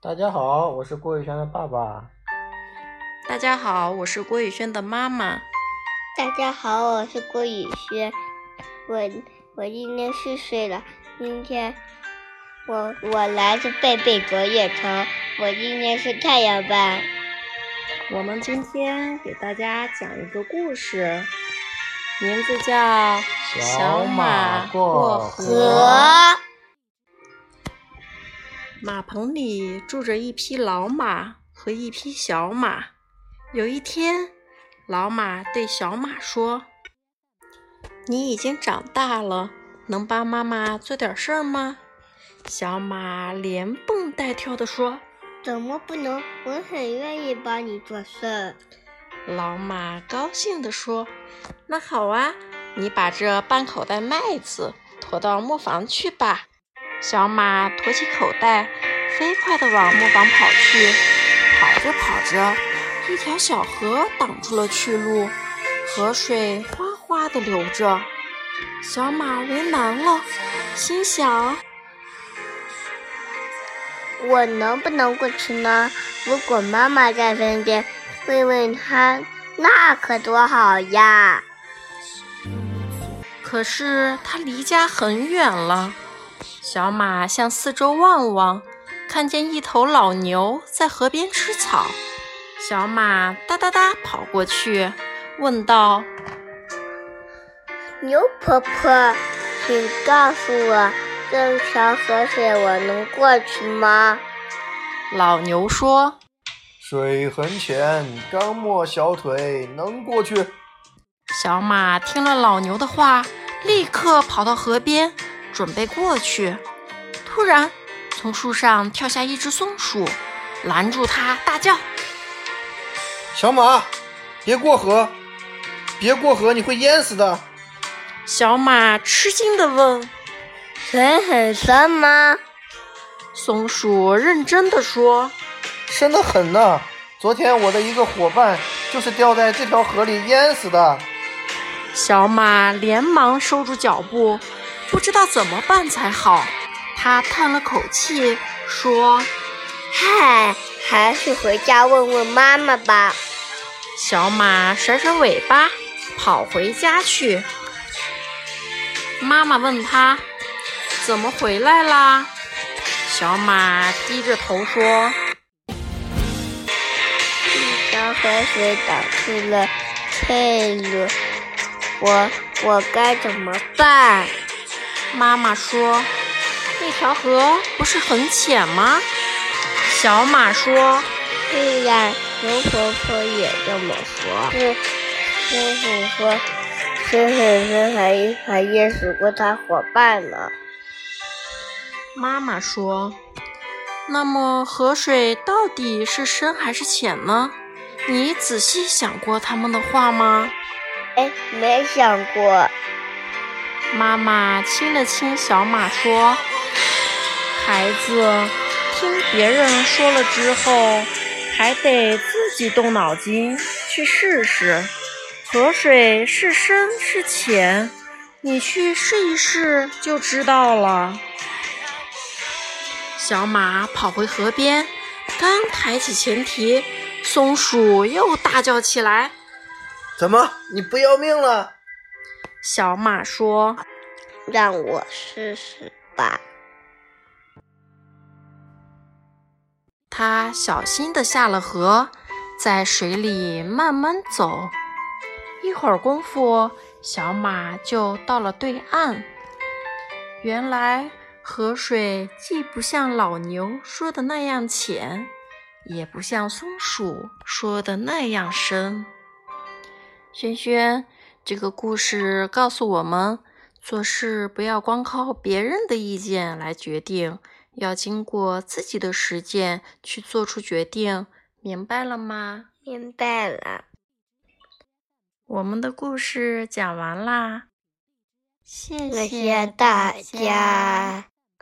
大家好，我是郭宇轩的爸爸。大家好，我是郭宇轩的妈妈。大家好，我是郭宇轩。我我今年四岁了。今天我我来自贝贝卓夜城。我今年是太阳班。我们今天给大家讲一个故事，名字叫《小马过河》。马棚里住着一匹老马和一匹小马。有一天，老马对小马说：“你已经长大了，能帮妈妈做点事儿吗？”小马连蹦带跳地说：“怎么不能？我很愿意帮你做事。”老马高兴地说：“那好啊，你把这半口袋麦子驮到磨坊去吧。”小马驮起口袋，飞快地往磨坊跑去。跑着跑着，一条小河挡住了去路，河水哗哗地流着。小马为难了，心想：我能不能过去呢？如果妈妈在身边，问问她，那可多好呀！可是他离家很远了。小马向四周望望，看见一头老牛在河边吃草。小马哒哒哒跑过去，问道：“牛婆婆，请告诉我，这条河水我能过去吗？”老牛说：“水很浅，刚没小腿，能过去。”小马听了老牛的话，立刻跑到河边。准备过去，突然从树上跳下一只松鼠，拦住它，大叫：“小马，别过河！别过河，你会淹死的！”小马吃惊地问：“水很深吗？”松鼠认真地说：“深得很呢。昨天我的一个伙伴就是掉在这条河里淹死的。”小马连忙收住脚步。不知道怎么办才好，他叹了口气说：“嗨，还是回家问问妈妈吧。”小马甩甩尾巴，跑回家去。妈妈问他：“怎么回来啦？”小马低着头说：“一条河水挡住了退路，我我该怎么办？”妈妈说：“那条河不是很浅吗？”小马说：“对呀，牛婆婆也这么说。”是师傅说：“水很深，还还淹死过他伙伴呢。”妈妈说：“那么河水到底是深还是浅呢？你仔细想过他们的话吗？”哎，没想过。妈妈亲了亲小马，说：“孩子，听别人说了之后，还得自己动脑筋去试试。河水是深是浅，你去试一试就知道了。”小马跑回河边，刚抬起前蹄，松鼠又大叫起来：“怎么，你不要命了？”小马说：“让我试试吧。”他小心地下了河，在水里慢慢走。一会儿功夫，小马就到了对岸。原来，河水既不像老牛说的那样浅，也不像松鼠说的那样深。轩轩。这个故事告诉我们，做事不要光靠别人的意见来决定，要经过自己的实践去做出决定。明白了吗？明白了。我们的故事讲完啦，谢谢大家。